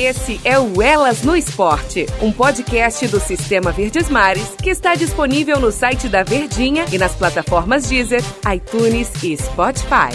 Esse é o Elas no Esporte, um podcast do Sistema Verdes Mares que está disponível no site da Verdinha e nas plataformas Deezer, iTunes e Spotify.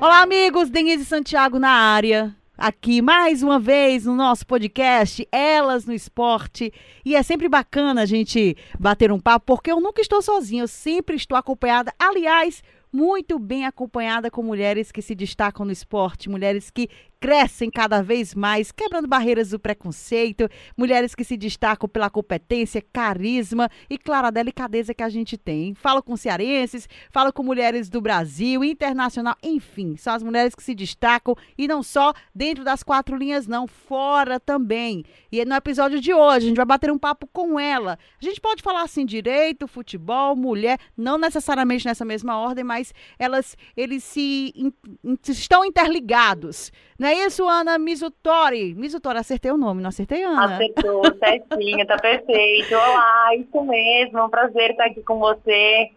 Olá, amigos, Denise Santiago na área. Aqui mais uma vez no nosso podcast Elas no Esporte. E é sempre bacana a gente bater um papo, porque eu nunca estou sozinha, eu sempre estou acompanhada. Aliás, muito bem acompanhada com mulheres que se destacam no esporte, mulheres que crescem cada vez mais, quebrando barreiras do preconceito, mulheres que se destacam pela competência, carisma e, claro, a delicadeza que a gente tem. Falo com cearenses, falo com mulheres do Brasil, internacional, enfim, são as mulheres que se destacam e não só dentro das quatro linhas, não, fora também. E no episódio de hoje, a gente vai bater um papo com ela. A gente pode falar assim, direito, futebol, mulher, não necessariamente nessa mesma ordem, mas elas, eles se in, estão interligados, não é isso, Ana Mizutori? Mizutori, acertei o nome, não acertei, Ana? Acertou, certinho, tá perfeito. Olá, isso mesmo, é um prazer estar aqui com você.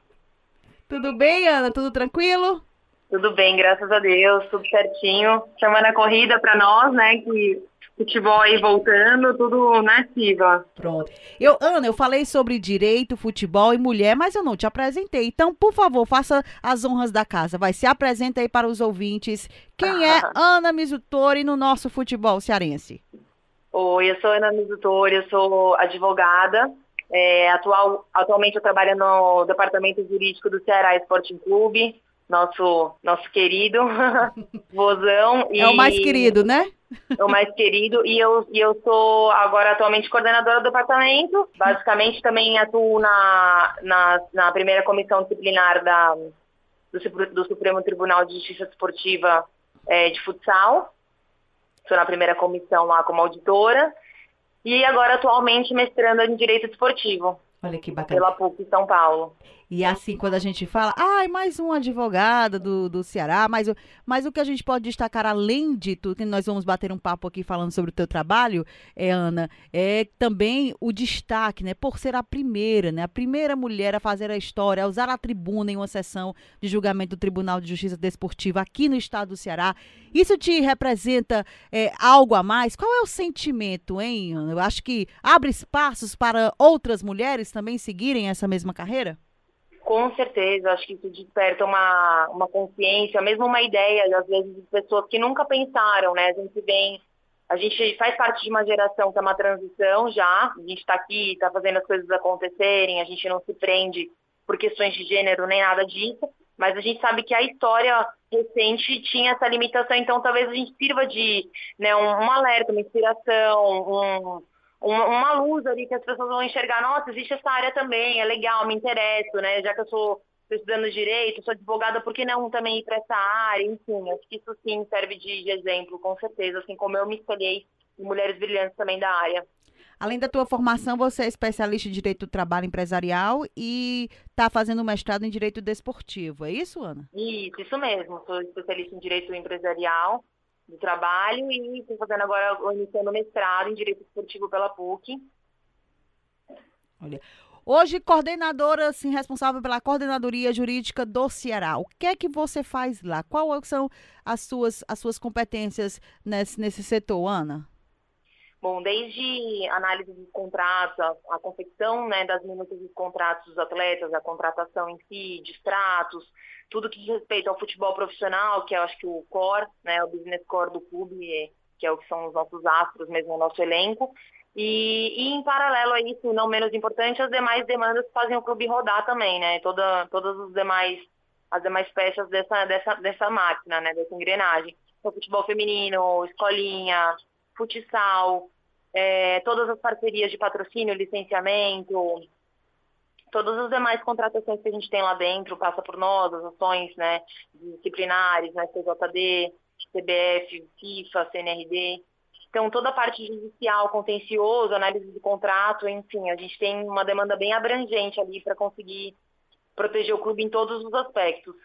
Tudo bem, Ana? Tudo tranquilo? Tudo bem, graças a Deus, tudo certinho. Semana corrida para nós, né, que futebol aí voltando, tudo na ativa. Pronto. Eu, Ana, eu falei sobre direito, futebol e mulher, mas eu não te apresentei. Então, por favor, faça as honras da casa. Vai, se apresenta aí para os ouvintes. Quem é Ana Mizutori no nosso futebol cearense? Oi, eu sou Ana Mizutori, eu sou advogada. É, atual, atualmente eu trabalho no departamento jurídico do Ceará Esporte Clube, nosso, nosso querido vozão. É o mais querido, né? o mais querido, e eu, e eu sou agora atualmente coordenadora do departamento. Basicamente também atuo na, na, na primeira comissão disciplinar da, do, do Supremo Tribunal de Justiça Esportiva é, de futsal. Estou na primeira comissão lá como auditora. E agora atualmente mestrando em Direito Esportivo. Olha que bacana. Pela PUC São Paulo. E assim, quando a gente fala, ai, ah, mais um advogada do, do Ceará, mas, mas o que a gente pode destacar, além de tudo, que nós vamos bater um papo aqui falando sobre o teu trabalho, é, Ana, é também o destaque, né, por ser a primeira, né, a primeira mulher a fazer a história, a usar a tribuna em uma sessão de julgamento do Tribunal de Justiça Desportiva aqui no estado do Ceará. Isso te representa é, algo a mais? Qual é o sentimento, hein, Ana? Eu acho que abre espaços para outras mulheres também seguirem essa mesma carreira? Com certeza, acho que isso desperta uma, uma consciência, mesmo uma ideia, às vezes, de pessoas que nunca pensaram, né? A gente vem, a gente faz parte de uma geração que é uma transição já, a gente está aqui, está fazendo as coisas acontecerem, a gente não se prende por questões de gênero nem nada disso, mas a gente sabe que a história recente tinha essa limitação, então talvez a gente sirva de né, um, um alerta, uma inspiração, um, uma, uma, luz ali que as pessoas vão enxergar, nossa, existe essa área também, é legal, me interesso, né? Já que eu sou estudando direito, sou advogada, por que não também ir para essa área? Enfim, acho que isso sim serve de, de exemplo, com certeza, assim como eu me espelhei em mulheres brilhantes também da área. Além da tua formação, você é especialista em Direito do Trabalho Empresarial e está fazendo mestrado em Direito Desportivo, é isso, Ana? Isso, isso mesmo. Sou especialista em Direito Empresarial do trabalho e estou fazendo agora, iniciando mestrado em Direito Esportivo pela PUC. Olha, hoje coordenadora, assim, responsável pela coordenadoria jurídica do Ceará. O que é que você faz lá? Quais são as suas, as suas competências nesse, nesse setor, Ana? Bom, desde análise dos contratos, a, a confecção né, das minutas dos contratos dos atletas, a contratação em si, distratos, tudo que diz respeito ao futebol profissional, que eu acho que o core, né, o business core do clube, que é o que são os nossos astros mesmo, o nosso elenco. E, e, em paralelo a isso, não menos importante, as demais demandas que fazem o clube rodar também, né? Toda, todas os demais, as demais peças dessa, dessa, dessa máquina, né? Dessa engrenagem. O futebol feminino, escolinha, futsal, é, todas as parcerias de patrocínio, licenciamento, todas as demais contratações que a gente tem lá dentro passa por nós, as ações né, disciplinares, né, CJD, CBF, FIFA, CNRD. Então, toda a parte judicial, contencioso, análise de contrato, enfim, a gente tem uma demanda bem abrangente ali para conseguir proteger o clube em todos os aspectos.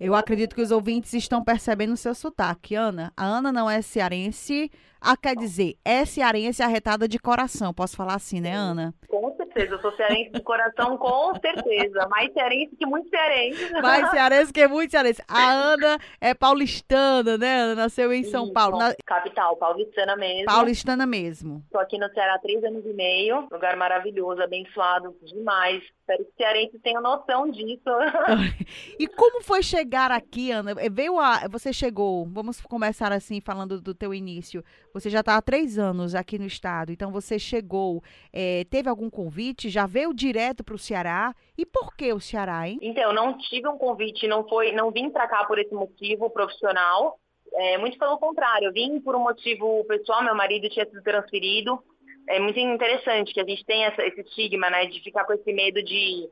Eu acredito que os ouvintes estão percebendo o seu sotaque. Ana, a Ana não é cearense, ah, quer dizer, é cearense arretada de coração, posso falar assim, né, Ana? Com certeza. Eu sou cearense de coração, com certeza. Mais cearense que muito cearense. Mais cearense que muito cearense. A Ana é paulistana, né? Ana nasceu em São Isso, Paulo. Na... Capital, paulistana mesmo. Paulistana mesmo. Estou aqui no Ceará há três anos e meio. Lugar maravilhoso, abençoado demais. Espero que os cearenses tenham noção disso. e como foi chegar aqui, Ana? Veio a... Você chegou, vamos começar assim, falando do teu início. Você já está há três anos aqui no estado, então você chegou, é, teve algum convite? Já veio direto para o Ceará? E por que o Ceará, hein? Então, não tive um convite, não foi, não vim para cá por esse motivo profissional. É, muito pelo contrário, eu vim por um motivo pessoal, meu marido tinha sido transferido. É muito interessante que a gente tem essa, esse estigma, né, de ficar com esse medo de,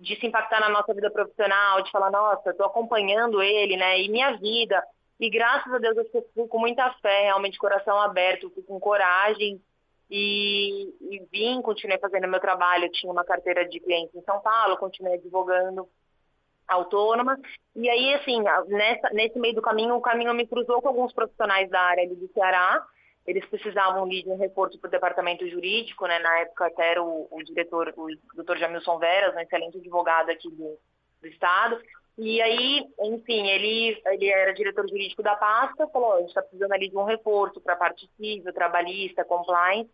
de se impactar na nossa vida profissional, de falar, nossa, estou acompanhando ele, né, e minha vida. E graças a Deus eu fui com muita fé, realmente coração aberto, fui com coragem e, e vim, continuei fazendo meu trabalho. Eu tinha uma carteira de clientes em São Paulo, continuei advogando autônoma. E aí, assim, nessa, nesse meio do caminho, o caminho me cruzou com alguns profissionais da área do Ceará. Eles precisavam de um reforço para o departamento jurídico, né? Na época até era o, o diretor, o doutor Jamilson Veras, um excelente advogado aqui do, do estado. E aí, enfim, ele, ele era diretor jurídico da pasta, falou, a gente está precisando ali de um reforço para a parte civil, trabalhista, compliance.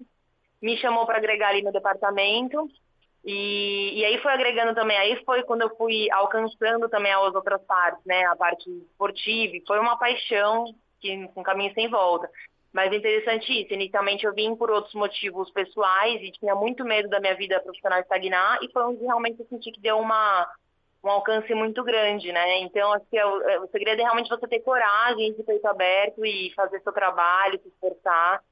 Me chamou para agregar ali no departamento. E, e aí foi agregando também, aí foi quando eu fui alcançando também as outras partes, né? A parte esportiva, foi uma paixão que um caminho sem volta. Mas interessante isso, inicialmente eu vim por outros motivos pessoais e tinha muito medo da minha vida profissional estagnar e foi onde realmente eu senti que deu uma, um alcance muito grande, né? Então, acho que é o, é, o segredo é realmente você ter coragem, de peito aberto e fazer seu trabalho, se esforçar.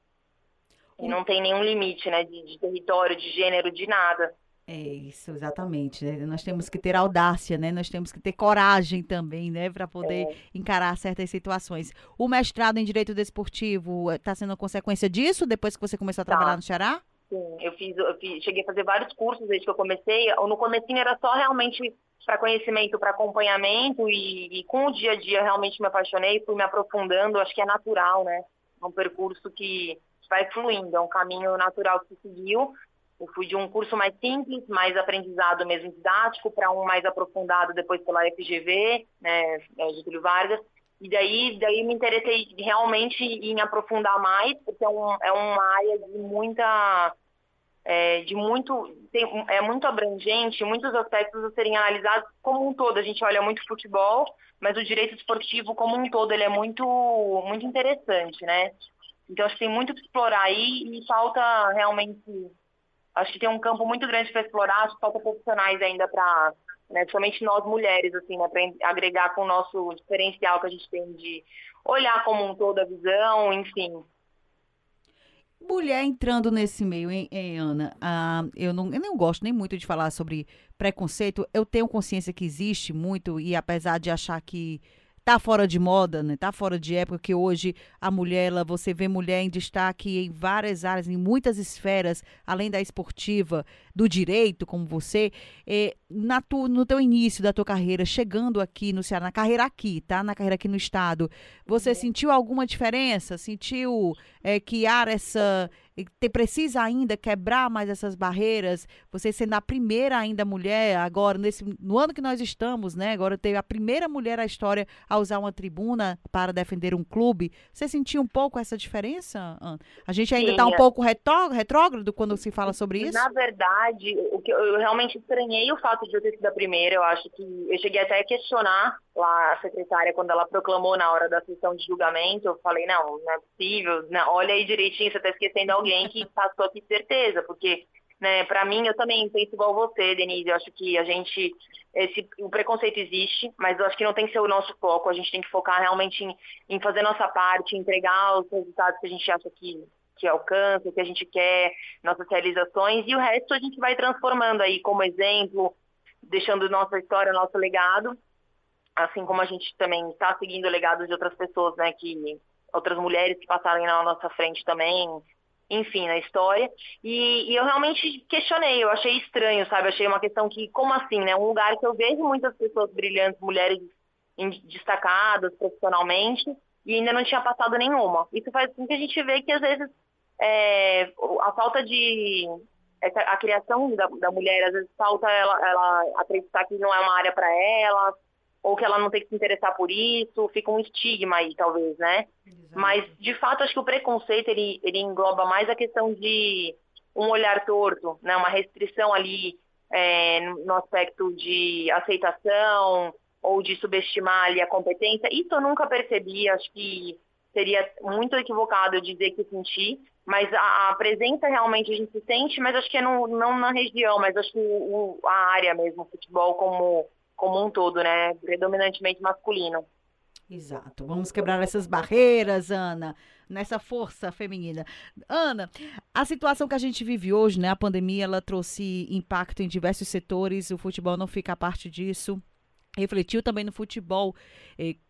E não tem nenhum limite, né? De, de território, de gênero, de nada. É isso, exatamente. Né? Nós temos que ter audácia, né? Nós temos que ter coragem também, né? Para poder é. encarar certas situações. O mestrado em Direito Desportivo está sendo a consequência disso, depois que você começou a trabalhar tá. no Ceará? Sim, eu fiz, eu fiz, cheguei a fazer vários cursos desde que eu comecei. No comecinho era só realmente para conhecimento, para acompanhamento e, e, com o dia a dia realmente me apaixonei, fui me aprofundando, acho que é natural, né? É um percurso que vai fluindo, é um caminho natural que se seguiu. Eu fui de um curso mais simples, mais aprendizado mesmo didático, para um mais aprofundado depois pela FGV, né, Getúlio Vargas. E daí, daí me interessei realmente em aprofundar mais, porque é, um, é uma área de muita é, de muito tem, é muito abrangente, muitos aspectos a serem analisados como um todo. A gente olha muito futebol, mas o direito esportivo como um todo ele é muito muito interessante, né? Então acho que tem muito que explorar aí e falta realmente acho que tem um campo muito grande para explorar, acho que falta profissionais ainda para, né, somente nós mulheres, assim, né, para agregar com o nosso diferencial que a gente tem de olhar como um todo a visão, enfim. Mulher entrando nesse meio, hein, hein Ana? Ah, eu, não, eu não gosto nem muito de falar sobre preconceito. Eu tenho consciência que existe muito, e apesar de achar que tá fora de moda, né? Tá fora de época que hoje a mulher, ela, você vê mulher em destaque em várias áreas, em muitas esferas, além da esportiva, do direito, como você. É, na tu, no teu início da tua carreira, chegando aqui no Ceará, na carreira aqui, tá? Na carreira aqui no estado, você uhum. sentiu alguma diferença? Sentiu é, que há essa te precisa ainda quebrar mais essas barreiras, você sendo a primeira ainda mulher, agora, nesse, no ano que nós estamos, né? Agora teve a primeira mulher na história a usar uma tribuna para defender um clube. Você sentiu um pouco essa diferença, Ana? A gente ainda está um é. pouco retrógrado quando se fala sobre isso? Na verdade, o que eu, realmente estranhei o fato de eu ter sido a primeira. Eu acho que eu cheguei até a questionar lá a secretária quando ela proclamou na hora da sessão de julgamento. Eu falei, não, não é possível. Não, olha aí direitinho, você está esquecendo alguém que passou aqui certeza, porque né, para mim eu também penso igual você, Denise. Eu acho que a gente esse, o preconceito existe, mas eu acho que não tem que ser o nosso foco. A gente tem que focar realmente em, em fazer nossa parte, entregar os resultados que a gente acha que, que alcança, que a gente quer, nossas realizações, e o resto a gente vai transformando aí como exemplo, deixando nossa história, nosso legado, assim como a gente também está seguindo o legado de outras pessoas, né, que outras mulheres que passaram na nossa frente também, enfim, na história. E, e, eu realmente questionei, eu achei estranho, sabe? Achei uma questão que, como assim, né? Um lugar que eu vejo muitas pessoas brilhantes, mulheres destacadas profissionalmente, e ainda não tinha passado nenhuma. Isso faz com que a gente vê que, às vezes, é, a falta de a criação da, da mulher, às vezes falta ela, ela acreditar que não é uma área para ela, ou que ela não tem que se interessar por isso, fica um estigma aí, talvez, né? Exato. Mas, de fato, acho que o preconceito, ele, ele engloba mais a questão de um olhar torto, né? Uma restrição ali é, no aspecto de aceitação ou de subestimar ali a competência. Isso eu nunca percebi, acho que seria muito equivocado eu dizer que senti, mas a, a, presença realmente a gente se sente, mas acho que é no, não na região, mas acho que o, a área mesmo, o futebol como, como um todo, né? Predominantemente masculino. Exato. Vamos quebrar essas barreiras, Ana, nessa força feminina. Ana, a situação que a gente vive hoje, né? A pandemia, ela trouxe impacto em diversos setores, o futebol não fica a parte disso refletiu também no futebol.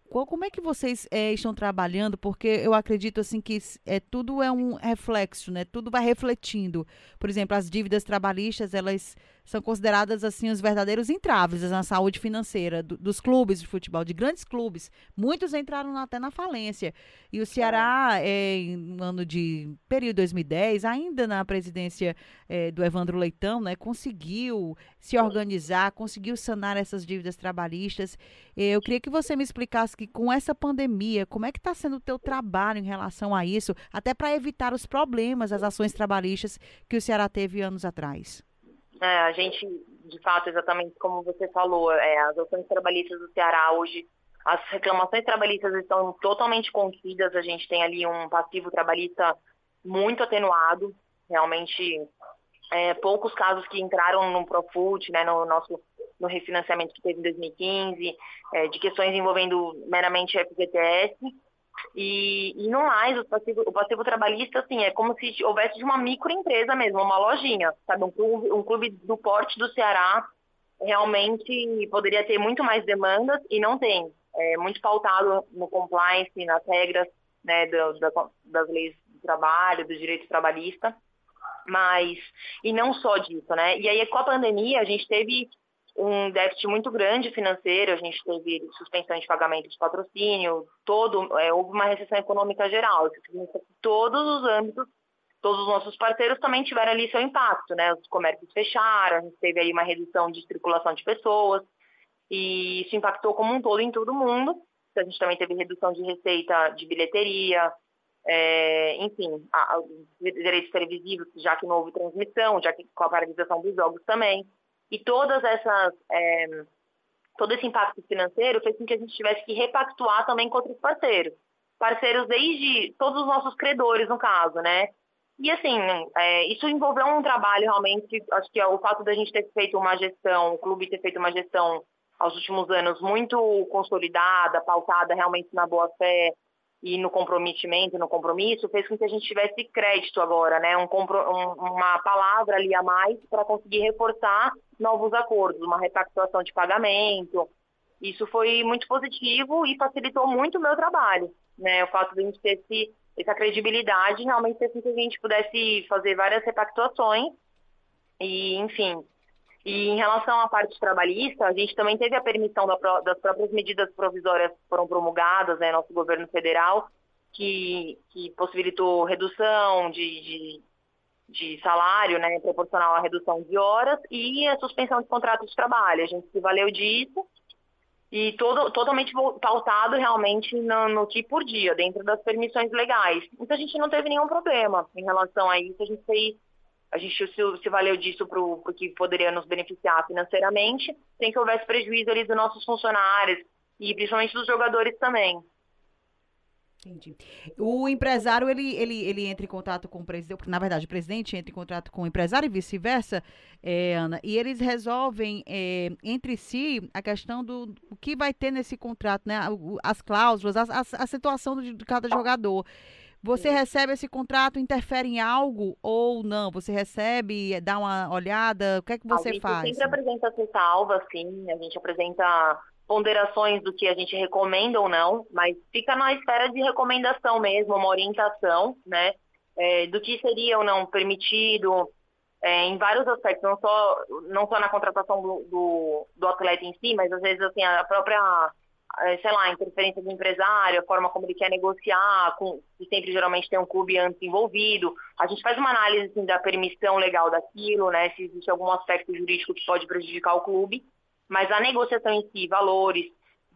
Como é que vocês é, estão trabalhando? Porque eu acredito assim que é, tudo é um reflexo, né? Tudo vai refletindo. Por exemplo, as dívidas trabalhistas, elas são consideradas assim os verdadeiros entraves na saúde financeira do, dos clubes de futebol, de grandes clubes. Muitos entraram até na falência. E o Ceará, é, no ano de período 2010, ainda na presidência é, do Evandro Leitão, né, conseguiu se organizar, conseguiu sanar essas dívidas trabalhistas. Eu queria que você me explicasse que com essa pandemia, como é que está sendo o teu trabalho em relação a isso, até para evitar os problemas, as ações trabalhistas que o Ceará teve anos atrás. É, a gente, de fato, exatamente como você falou, é, as ações trabalhistas do Ceará hoje, as reclamações trabalhistas estão totalmente contidas, a gente tem ali um passivo trabalhista muito atenuado, realmente é, poucos casos que entraram no Profut, né, no nosso no refinanciamento que teve em 2015, é, de questões envolvendo meramente FGTS, e, e no mais, o passivo, o passivo trabalhista, assim, é como se houvesse de uma microempresa mesmo, uma lojinha, sabe? Um clube, um clube do porte do Ceará realmente poderia ter muito mais demandas e não tem. É muito pautado no compliance, nas regras né, do, da, das leis do trabalho, do direito trabalhista, mas, e não só disso, né? E aí, com a pandemia, a gente teve um déficit muito grande financeiro, a gente teve suspensão de pagamento de patrocínio, todo, é, houve uma recessão econômica geral, todos os âmbitos, todos os nossos parceiros também tiveram ali seu impacto, né? Os comércios fecharam, a gente teve aí uma redução de circulação de pessoas, e isso impactou como um todo em todo mundo. A gente também teve redução de receita de bilheteria, é, enfim, a, a, direitos televisivos, já que não houve transmissão, já que com a paralisação dos jogos também. E todas essas, é, todo esse impacto financeiro fez com que a gente tivesse que repactuar também com outros parceiros. Parceiros desde todos os nossos credores, no caso, né? E assim, é, isso envolveu um trabalho realmente, acho que é o fato da gente ter feito uma gestão, o clube ter feito uma gestão aos últimos anos muito consolidada, pautada realmente na boa fé, e no comprometimento, no compromisso, fez com que a gente tivesse crédito agora, né? Um, um, uma palavra ali a mais para conseguir reforçar novos acordos, uma repactuação de pagamento. Isso foi muito positivo e facilitou muito o meu trabalho, né? O fato de a gente ter esse, essa credibilidade realmente fez com que a gente pudesse fazer várias repactuações e, enfim, e em relação à parte trabalhista, a gente também teve a permissão das próprias medidas provisórias que foram promulgadas, né, nosso governo federal, que, que possibilitou redução de, de, de, salário, né, proporcional à redução de horas e a suspensão de contratos de trabalho. A gente se valeu disso e todo, totalmente pautado realmente no, no que por dia, dentro das permissões legais. Então a gente não teve nenhum problema em relação a isso. A gente fez a gente se, se valeu disso para o que poderia nos beneficiar financeiramente, sem que houvesse prejuízo ali dos nossos funcionários e principalmente dos jogadores também. Entendi. O empresário, ele, ele, ele entra em contato com o presidente, na verdade, o presidente entra em contato com o empresário e vice-versa, é, Ana, e eles resolvem é, entre si a questão do o que vai ter nesse contrato, né? As cláusulas, a, a, a situação de, de cada jogador. Você recebe esse contrato, interfere em algo ou não? Você recebe, dá uma olhada? O que é que você faz? A gente sempre apresenta essa salva, sim. A gente apresenta ponderações do que a gente recomenda ou não, mas fica na esfera de recomendação mesmo, uma orientação, né? É, do que seria ou não permitido é, em vários aspectos, não só, não só na contratação do, do, do, atleta em si, mas às vezes assim, a própria sei lá, a interferência do empresário, a forma como ele quer negociar, com, e sempre geralmente tem um clube antes envolvido. A gente faz uma análise assim, da permissão legal daquilo, né? Se existe algum aspecto jurídico que pode prejudicar o clube. Mas a negociação em si, valores,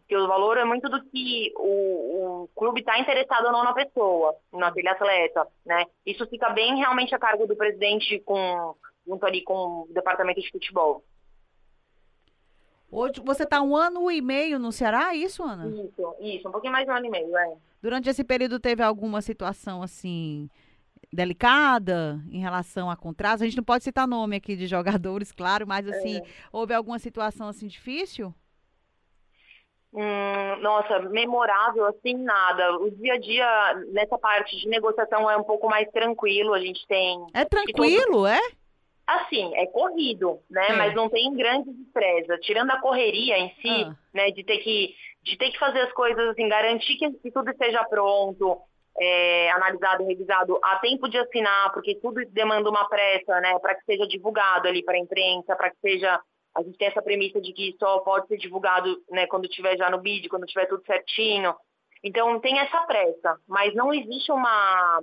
porque o valor é muito do que o, o clube está interessado ou não na pessoa, naquele atleta, né? Isso fica bem realmente a cargo do presidente com junto ali com o departamento de futebol. Hoje você está um ano e meio no Ceará, é isso, Ana? Isso, isso, um pouquinho mais de um ano e meio, é. Durante esse período teve alguma situação assim delicada em relação a contratos? A gente não pode citar nome aqui de jogadores, claro, mas assim, é. houve alguma situação assim difícil? Hum, nossa, memorável assim nada. O dia a dia nessa parte de negociação é um pouco mais tranquilo. A gente tem. É tranquilo, é? Assim, é corrido, né? É. Mas não tem grande estresse. Tirando a correria em si, ah. né? De ter que de ter que fazer as coisas assim, garantir que, que tudo esteja pronto, é, analisado, revisado a tempo de assinar, porque tudo demanda uma pressa, né? Para que seja divulgado ali para a imprensa, para que seja a gente tem essa premissa de que só pode ser divulgado né, quando tiver já no bid, quando tiver tudo certinho. Então tem essa pressa, mas não existe uma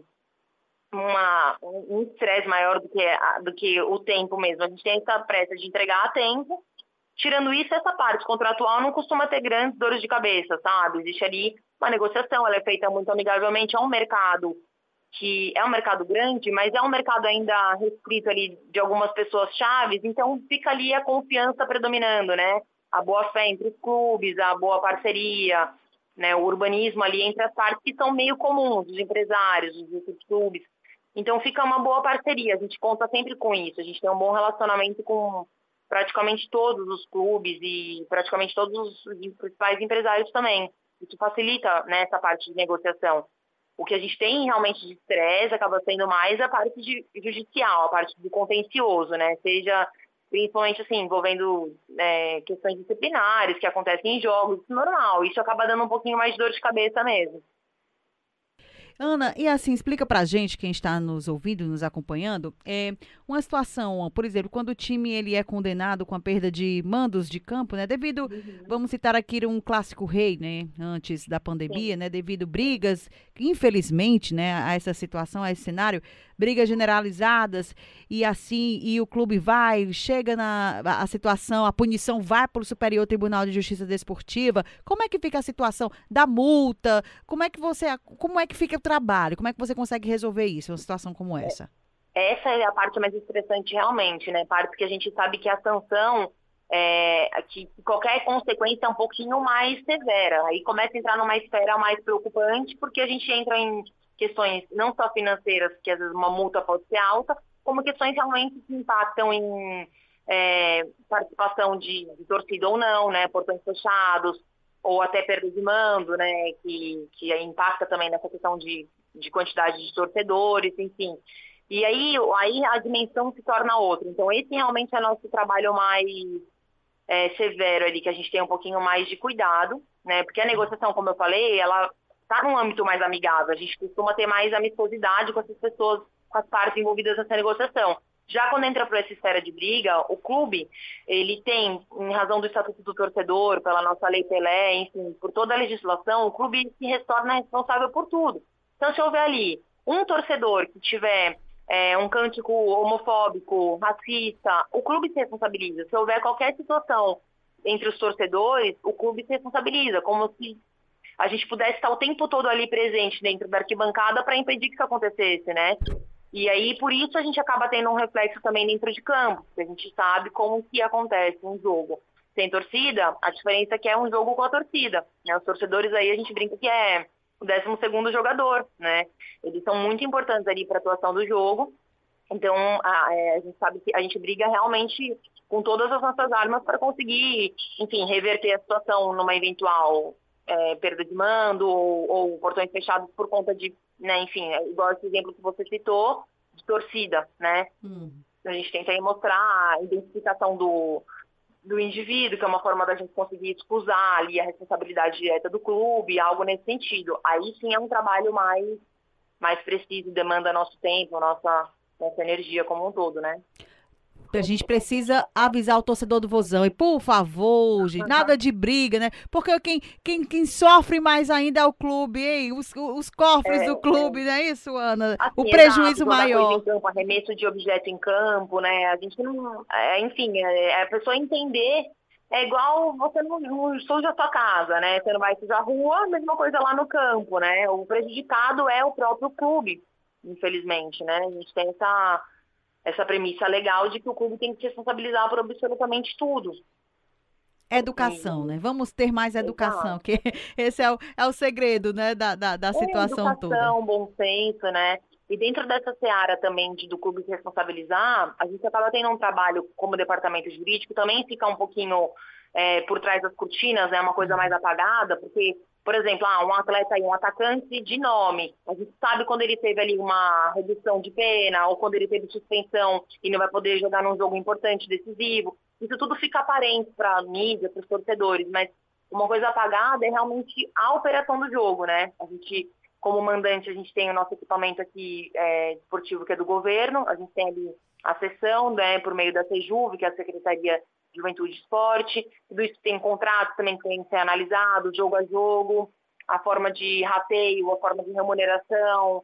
uma, um estresse maior do que, do que o tempo mesmo. A gente tem essa pressa de entregar a tempo. Tirando isso, essa parte contratual não costuma ter grandes dores de cabeça, sabe? Existe ali uma negociação, ela é feita muito amigavelmente. É um mercado que é um mercado grande, mas é um mercado ainda restrito ali de algumas pessoas chaves, então fica ali a confiança predominando, né? A boa fé entre os clubes, a boa parceria, né? O urbanismo ali entre as partes que são meio comuns, dos empresários, dos clubes. Então fica uma boa parceria, a gente conta sempre com isso, a gente tem um bom relacionamento com praticamente todos os clubes e praticamente todos os principais empresários também. Isso facilita né, essa parte de negociação. O que a gente tem realmente de estresse acaba sendo mais a parte judicial, a parte do contencioso, né? Seja principalmente assim, envolvendo é, questões disciplinares que acontecem em jogos, isso é normal. Isso acaba dando um pouquinho mais de dor de cabeça mesmo. Ana, e assim, explica pra gente, quem está nos ouvindo, nos acompanhando, é uma situação, por exemplo, quando o time ele é condenado com a perda de mandos de campo, né, devido, uhum. vamos citar aqui um clássico rei, né, antes da pandemia, Sim. né, devido brigas, infelizmente, né, a essa situação, a esse cenário, brigas generalizadas e assim, e o clube vai, chega na a situação, a punição vai para o Superior Tribunal de Justiça Desportiva. Como é que fica a situação da multa? Como é que você, como é que fica trabalho? Como é que você consegue resolver isso, uma situação como essa? Essa é a parte mais estressante realmente, né? Parte que a gente sabe que a sanção é, que qualquer consequência é um pouquinho mais severa. Aí começa a entrar numa esfera mais preocupante, porque a gente entra em questões não só financeiras, que às vezes uma multa pode ser alta, como questões realmente que impactam em é, participação de, de, torcida ou não, né, portões fechados, ou até perda de mando, né, que, que impacta também nessa questão de, de quantidade de torcedores, enfim. E aí, aí a dimensão se torna outra. Então, esse realmente é nosso trabalho mais é, severo ali, que a gente tem um pouquinho mais de cuidado, né? Porque a negociação, como eu falei, ela está num âmbito mais amigável. A gente costuma ter mais amistosidade com essas pessoas, com as partes envolvidas nessa negociação. Já quando entra para essa esfera de briga, o clube, ele tem, em razão do Estatuto do Torcedor, pela nossa Lei Pelé, enfim, por toda a legislação, o clube se torna responsável por tudo. Então, se houver ali um torcedor que tiver é, um cântico homofóbico, racista, o clube se responsabiliza. Se houver qualquer situação entre os torcedores, o clube se responsabiliza, como se a gente pudesse estar o tempo todo ali presente dentro da arquibancada para impedir que isso acontecesse, né? E aí, por isso, a gente acaba tendo um reflexo também dentro de campo, porque a gente sabe como que acontece um jogo. Sem torcida, a diferença é que é um jogo com a torcida. Né? Os torcedores aí, a gente brinca que é o 12 segundo jogador, né? Eles são muito importantes ali para a atuação do jogo. Então, a, é, a, gente sabe que a gente briga realmente com todas as nossas armas para conseguir, enfim, reverter a situação numa eventual é, perda de mando ou, ou, portões fechados por conta de, né, enfim, é igual esse exemplo que você citou, de torcida, né? Hum. A gente tenta aí mostrar a identificação do, do indivíduo, que é uma forma da gente conseguir excusar ali a responsabilidade direta do clube, algo nesse sentido. Aí sim é um trabalho mais, mais preciso, demanda nosso tempo, nossa, nossa energia como um todo, né? A gente precisa avisar o torcedor do Vozão. E, por favor, gente, nada de briga, né? Porque quem, quem, quem sofre mais ainda é o clube, hein? Os, os cofres é, do clube, é. não é isso, Ana? Assim, o prejuízo exato, maior. Campo, arremesso de objeto em campo, né? A gente não. É, enfim, é, é a pessoa entender é igual você não, não suja a sua casa, né? Você não vai sujar a rua, mesma coisa lá no campo, né? O prejudicado é o próprio clube, infelizmente, né? A gente tem essa, essa premissa legal de que o clube tem que se responsabilizar por absolutamente tudo. Educação, né? Vamos ter mais educação, que esse é o, é o segredo, né, da, da, da situação é, educação, toda. Educação, bom senso, né? E dentro dessa seara também de, do clube se responsabilizar, a gente acaba tendo um trabalho como departamento jurídico, também fica um pouquinho é, por trás das cortinas, é né, uma coisa mais apagada, porque, por exemplo, ah, um atleta aí, um atacante de nome, a gente sabe quando ele teve ali uma redução de pena, ou quando ele teve suspensão e não vai poder jogar num jogo importante, decisivo. Isso tudo fica aparente para a mídia, para os torcedores, mas uma coisa apagada é realmente a operação do jogo, né? A gente como mandante, a gente tem o nosso equipamento aqui é, esportivo, que é do governo, a gente tem ali a sessão, né, por meio da Sejuve, que é a Secretaria Juventude Esporte, tudo isso tem contratos também que tem que ser analisado, jogo a jogo, a forma de rateio, a forma de remuneração,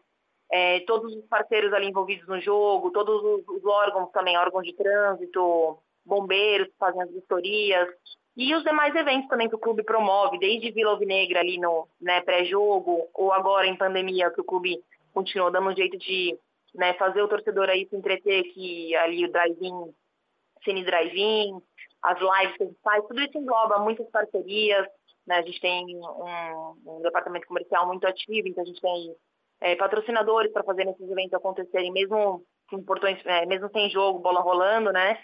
é, todos os parceiros ali envolvidos no jogo, todos os, os órgãos também, órgãos de trânsito, bombeiros que fazem as vistorias, e os demais eventos também que o clube promove, desde Vila Alvinegra ali no né, pré-jogo, ou agora em pandemia, que o clube continuou dando um jeito de né, fazer o torcedor aí se entreter, que ali o drive-in, Cine Drive-in, as lives que a gente faz, tudo isso engloba muitas parcerias, né, a gente tem um, um departamento comercial muito ativo, então a gente tem é, patrocinadores para fazer esses eventos acontecerem, mesmo com portões, é, mesmo sem jogo, bola rolando, né?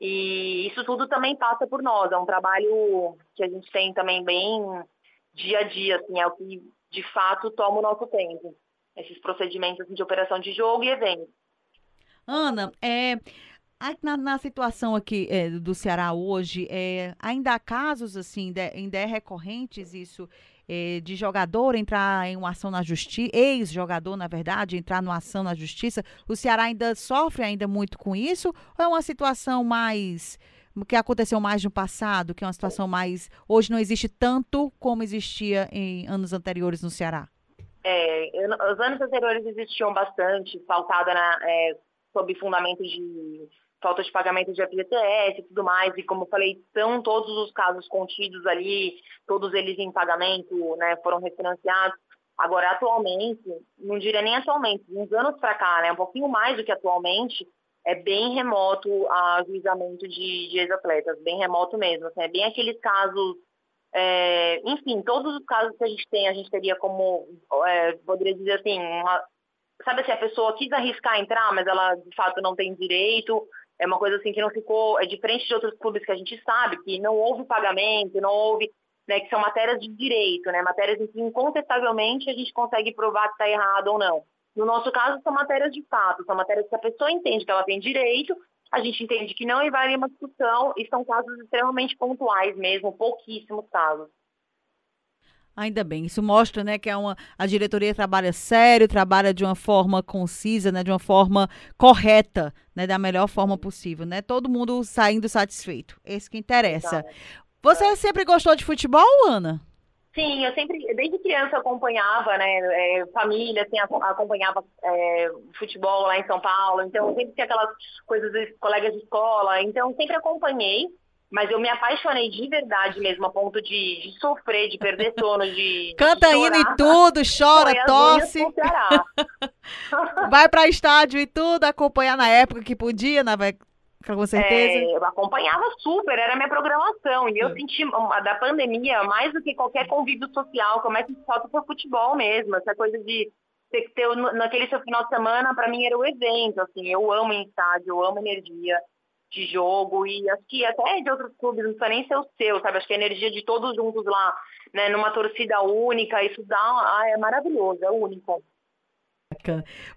E isso tudo também passa por nós, é um trabalho que a gente tem também bem dia a dia, assim, é o que de fato toma o nosso tempo. Esses procedimentos assim, de operação de jogo e evento. Ana, é, na, na situação aqui é, do Ceará hoje, é, ainda há casos assim, de, ainda é recorrentes isso eh, de jogador entrar em uma ação na justiça, ex-jogador, na verdade, entrar numa ação na justiça, o Ceará ainda sofre ainda muito com isso? Ou é uma situação mais que aconteceu mais no passado, que é uma situação mais hoje não existe tanto como existia em anos anteriores no Ceará? É, os anos anteriores existiam bastante, pautada na, é, sob fundamento de falta de pagamento de FGTS e tudo mais, e como falei, são todos os casos contidos ali, todos eles em pagamento, né, foram refinanciados. Agora, atualmente, não diria nem atualmente, uns anos para cá, né, um pouquinho mais do que atualmente, é bem remoto a juizamento de, de ex-atletas, bem remoto mesmo, assim, é bem aqueles casos, é, enfim, todos os casos que a gente tem, a gente teria como, é, poderia dizer assim, uma, sabe se assim, a pessoa quis arriscar entrar, mas ela de fato não tem direito, é uma coisa assim que não ficou, é diferente de outros clubes que a gente sabe, que não houve pagamento, não houve, né, que são matérias de direito, né, matérias em que incontestavelmente a gente consegue provar que está errado ou não. No nosso caso, são matérias de fato, são matérias que a pessoa entende que ela tem direito, a gente entende que não invade uma discussão e são casos extremamente pontuais mesmo, pouquíssimos casos. Ainda bem, isso mostra, né, que é uma, a diretoria trabalha sério, trabalha de uma forma concisa, né, de uma forma correta, né, da melhor forma possível, né? Todo mundo saindo satisfeito. Esse que interessa. Você é. sempre gostou de futebol, Ana? Sim, eu sempre, desde criança acompanhava, né, é, família, assim, acompanhava é, futebol lá em São Paulo, então sempre tinha aquelas coisas dos colegas de escola, então sempre acompanhei. Mas eu me apaixonei de verdade mesmo, a ponto de, de sofrer, de perder sono, de. Canta de hino e tudo, chora, tosse. Vai para estádio e tudo, acompanhar na época que podia, na, com certeza. É, eu acompanhava super, era minha programação. E eu é. senti da pandemia, mais do que qualquer convívio social, como é que falta pro futebol mesmo, essa coisa de ter que ter naquele seu final de semana, para mim era o evento, assim, eu amo em estádio, eu amo energia de jogo e acho que até de outros clubes, não precisa nem ser o seu, sabe? Acho que a energia de todos juntos lá, né, numa torcida única, isso dá, ah, é maravilhoso, é único.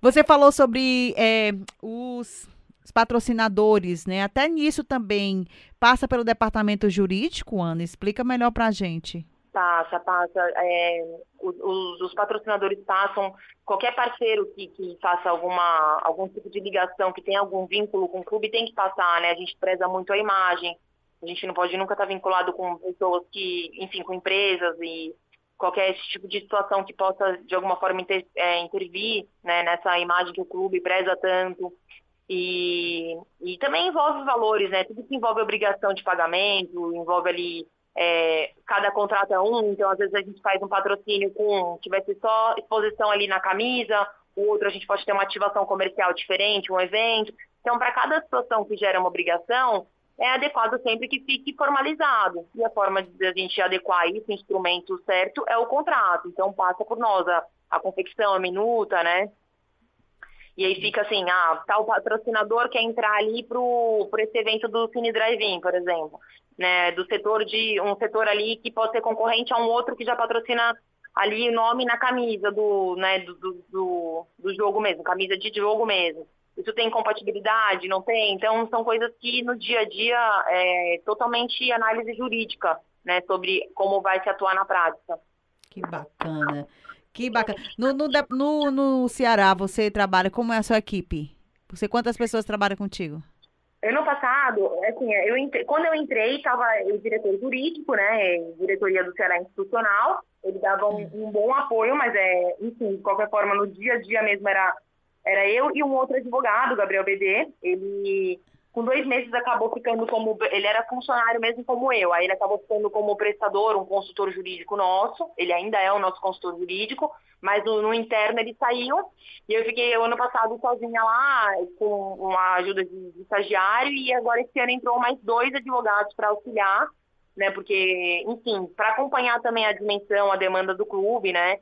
Você falou sobre é, os, os, patrocinadores, né? Até nisso também passa pelo departamento jurídico, Ana. Explica melhor pra gente. Passa, passa. É, os, os, patrocinadores passam, qualquer parceiro que, que faça alguma, algum tipo de ligação, que tenha algum vínculo com o clube, tem que passar, né? A gente preza muito a imagem. A gente não pode nunca estar vinculado com pessoas que, enfim, com empresas e qualquer tipo de situação que possa, de alguma forma, inter, é, intervir né, nessa imagem que o clube preza tanto. E, e também envolve valores, né? Tudo que envolve obrigação de pagamento, envolve ali é, cada contrato é um, então às vezes a gente faz um patrocínio com que vai ser só exposição ali na camisa, o outro a gente pode ter uma ativação comercial diferente, um evento. Então, para cada situação que gera uma obrigação, é adequado sempre que fique formalizado. E a forma de a gente adequar isso, instrumento certo, é o contrato. Então, passa por nós a, a confecção, a minuta, né? E aí fica assim, ah, tal patrocinador quer entrar ali pro, pro esse evento do Cine Drive-In, por exemplo né, do setor de um setor ali que pode ser concorrente a um outro que já patrocina ali o nome na camisa do, né, do, do, do, jogo mesmo, camisa de jogo mesmo. Isso tem compatibilidade? Não tem? Então, são coisas que no dia a dia é totalmente análise jurídica, né, sobre como vai se atuar na prática. Que bacana. Que bacana. No, no, no, no Ceará, você trabalha, como é a sua equipe? Você, quantas pessoas trabalham contigo? Ano passado, assim, eu entrei, quando eu entrei, estava o diretor jurídico, né, diretoria do Ceará Institucional, ele dava um, um, bom apoio, mas, é, enfim, de qualquer forma, no dia a dia mesmo era, era eu e um outro advogado, Gabriel BD, ele com dois meses acabou ficando como. Ele era funcionário mesmo como eu. Aí ele acabou ficando como prestador, um consultor jurídico nosso. Ele ainda é o nosso consultor jurídico, mas no, no interno ele saiu. E eu fiquei o ano passado sozinha lá, com uma ajuda de, de estagiário. E agora esse ano entrou mais dois advogados para auxiliar, né? Porque, enfim, para acompanhar também a dimensão, a demanda do clube, né?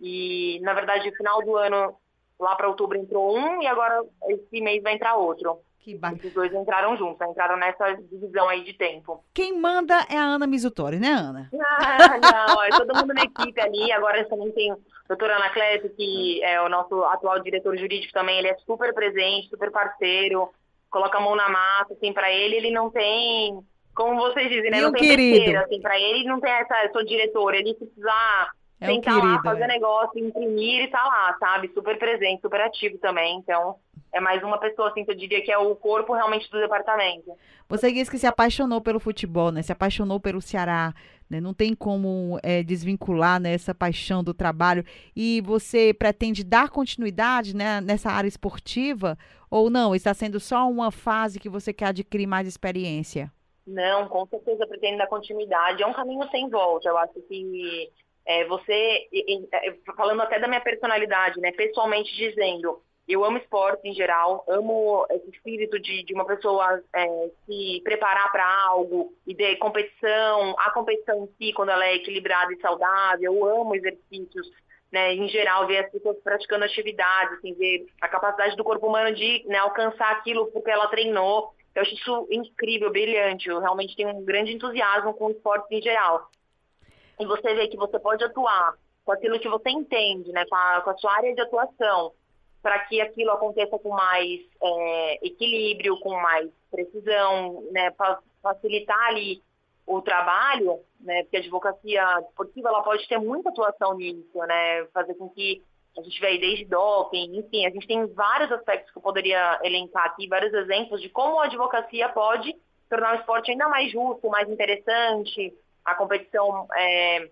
E, na verdade, no final do ano, lá para outubro, entrou um e agora esse mês vai entrar outro. Que bacana. Os dois entraram juntos, né? entraram nessa divisão aí de tempo. Quem manda é a Ana Mizutori, né, Ana? Ah, não, é todo mundo na equipe ali. Agora também tem a doutora Ana Clécio, que é o nosso atual diretor jurídico também. Ele é super presente, super parceiro, coloca a mão na massa, assim, pra ele ele não tem, como vocês dizem, né? Não tem querido? Besteira, assim, pra ele não tem essa, eu sou diretor, ele precisar é um querido, lá, fazer é. negócio, imprimir e tá lá, sabe? Super presente, super ativo também, então é mais uma pessoa, assim, que eu diria que é o corpo realmente do departamento. Você disse que se apaixonou pelo futebol, né? Se apaixonou pelo Ceará, né? Não tem como é, desvincular né, essa paixão do trabalho. E você pretende dar continuidade né, nessa área esportiva? Ou não? Está sendo só uma fase que você quer adquirir mais experiência? Não, com certeza pretendo dar continuidade. É um caminho sem volta. Eu acho que é, você, é, falando até da minha personalidade, né, pessoalmente dizendo, eu amo esporte em geral, amo esse espírito de, de uma pessoa é, se preparar para algo e de competição, a competição em si, quando ela é equilibrada e saudável, eu amo exercícios, né, em geral, ver as pessoas praticando atividades, assim, ver a capacidade do corpo humano de né, alcançar aquilo porque ela treinou. Eu acho isso incrível, brilhante. Eu realmente tenho um grande entusiasmo com o esporte em geral. E você vê que você pode atuar com aquilo que você entende, né, com a, com a sua área de atuação para que aquilo aconteça com mais é, equilíbrio, com mais precisão, né, para facilitar ali o trabalho, né, porque a advocacia esportiva ela pode ter muita atuação nisso, né, fazer com que a gente veja desde doping, enfim, a gente tem vários aspectos que eu poderia elencar aqui, vários exemplos de como a advocacia pode tornar o esporte ainda mais justo, mais interessante, a competição, é,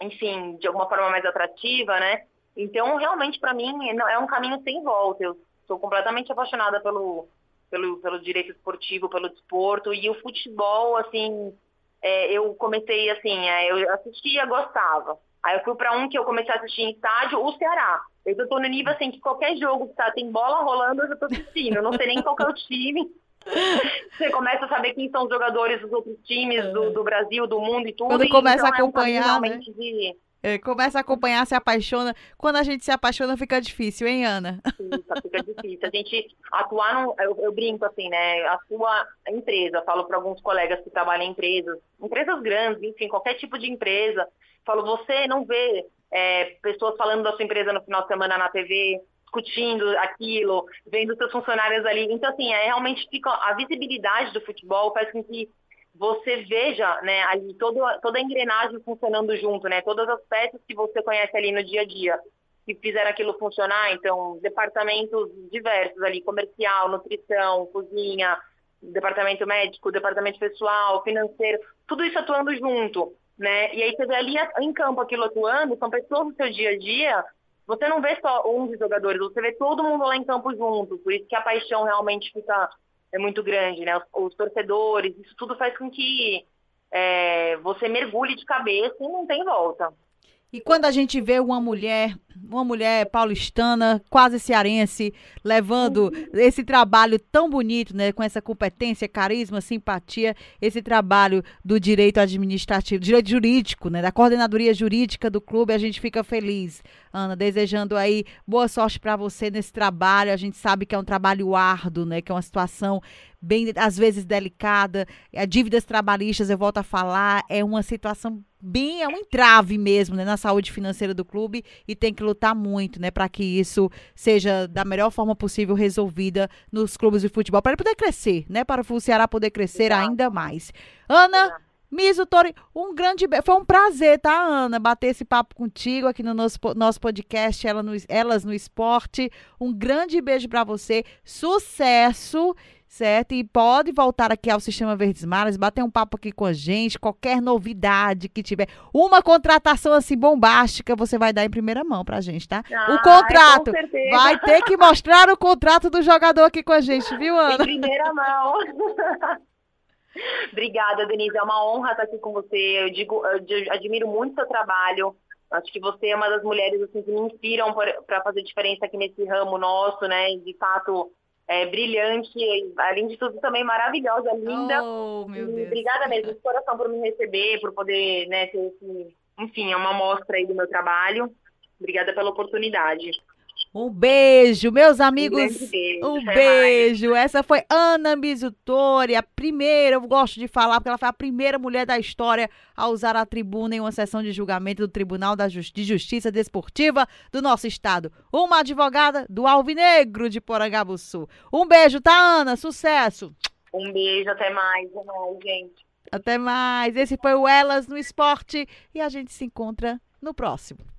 enfim, de alguma forma mais atrativa, né? Então, realmente, para mim, é um caminho sem volta. Eu sou completamente apaixonada pelo, pelo, pelo direito esportivo, pelo desporto. E o futebol, assim, é, eu comecei, assim, é, eu assistia, gostava. Aí eu fui para um que eu comecei a assistir em estádio, o Ceará. Eu tô no nível, assim, que qualquer jogo que tá, tem bola rolando, eu já tô assistindo. Eu não sei nem qual é o time. Você começa a saber quem são os jogadores dos outros times do, do Brasil, do mundo e tudo. Quando começa então, a acompanhar, é um né? De, é, começa a acompanhar, se apaixona. Quando a gente se apaixona, fica difícil, hein, Ana? Fica, fica difícil. A gente atuar, no, eu, eu, brinco assim, né? A sua empresa, falo para alguns colegas que trabalham em empresas, empresas grandes, enfim, qualquer tipo de empresa. Falo, você não vê é, pessoas falando da sua empresa no final de semana na TV, discutindo aquilo, vendo seus funcionários ali. Então, assim, é, realmente fica a visibilidade do futebol faz com que você veja, né, ali todo, toda a engrenagem funcionando junto, né, todas as peças que você conhece ali no dia a dia, que fizeram aquilo funcionar, então, departamentos diversos ali, comercial, nutrição, cozinha, departamento médico, departamento pessoal, financeiro, tudo isso atuando junto, né, e aí você vê ali em campo aquilo atuando, são pessoas no seu dia a dia, você não vê só um dos jogadores, você vê todo mundo lá em campo junto, por isso que a paixão realmente fica é muito grande, né? Os, os torcedores, isso tudo faz com que é, você mergulhe de cabeça e não tem volta. E quando a gente vê uma mulher, uma mulher paulistana, quase cearense, levando esse trabalho tão bonito, né, com essa competência, carisma, simpatia, esse trabalho do direito administrativo, direito jurídico, né, da coordenadoria jurídica do clube, a gente fica feliz. Ana, desejando aí boa sorte para você nesse trabalho. A gente sabe que é um trabalho árduo, né, que é uma situação bem às vezes delicada. A dívidas trabalhistas, eu volto a falar, é uma situação bem é um entrave mesmo né, na saúde financeira do clube e tem que lutar muito né, para que isso seja da melhor forma possível resolvida nos clubes de futebol para ele poder crescer, né? Para o Ceará poder crescer ainda mais. Ana, Miso Tori, um grande foi um prazer, tá, Ana, bater esse papo contigo aqui no nosso, nosso podcast Ela no, Elas no Esporte. Um grande beijo para você, sucesso certo? E pode voltar aqui ao Sistema Verdes Mares, bater um papo aqui com a gente, qualquer novidade que tiver. Uma contratação assim bombástica, você vai dar em primeira mão pra gente, tá? Ah, o contrato. Vai ter que mostrar o contrato do jogador aqui com a gente, viu, Ana? Em primeira mão. Obrigada, Denise. É uma honra estar aqui com você. Eu digo, eu admiro muito seu trabalho. Acho que você é uma das mulheres assim, que me inspiram para fazer diferença aqui nesse ramo nosso, né? De fato, é, brilhante, além de tudo também maravilhosa, linda. Oh, meu Deus. Obrigada mesmo de coração por me receber, por poder, né, ter esse, enfim, é uma amostra aí do meu trabalho. Obrigada pela oportunidade. Um beijo, meus amigos. Um beijo. Um beijo. Essa foi Ana Mizutori, a primeira, eu gosto de falar, porque ela foi a primeira mulher da história a usar a tribuna em uma sessão de julgamento do Tribunal de Justiça Desportiva do nosso estado. Uma advogada do Alvinegro de Porangabuçu. Um beijo, tá, Ana? Sucesso. Um beijo, até mais. Até mais, gente. Até mais. Esse foi o Elas no Esporte e a gente se encontra no próximo.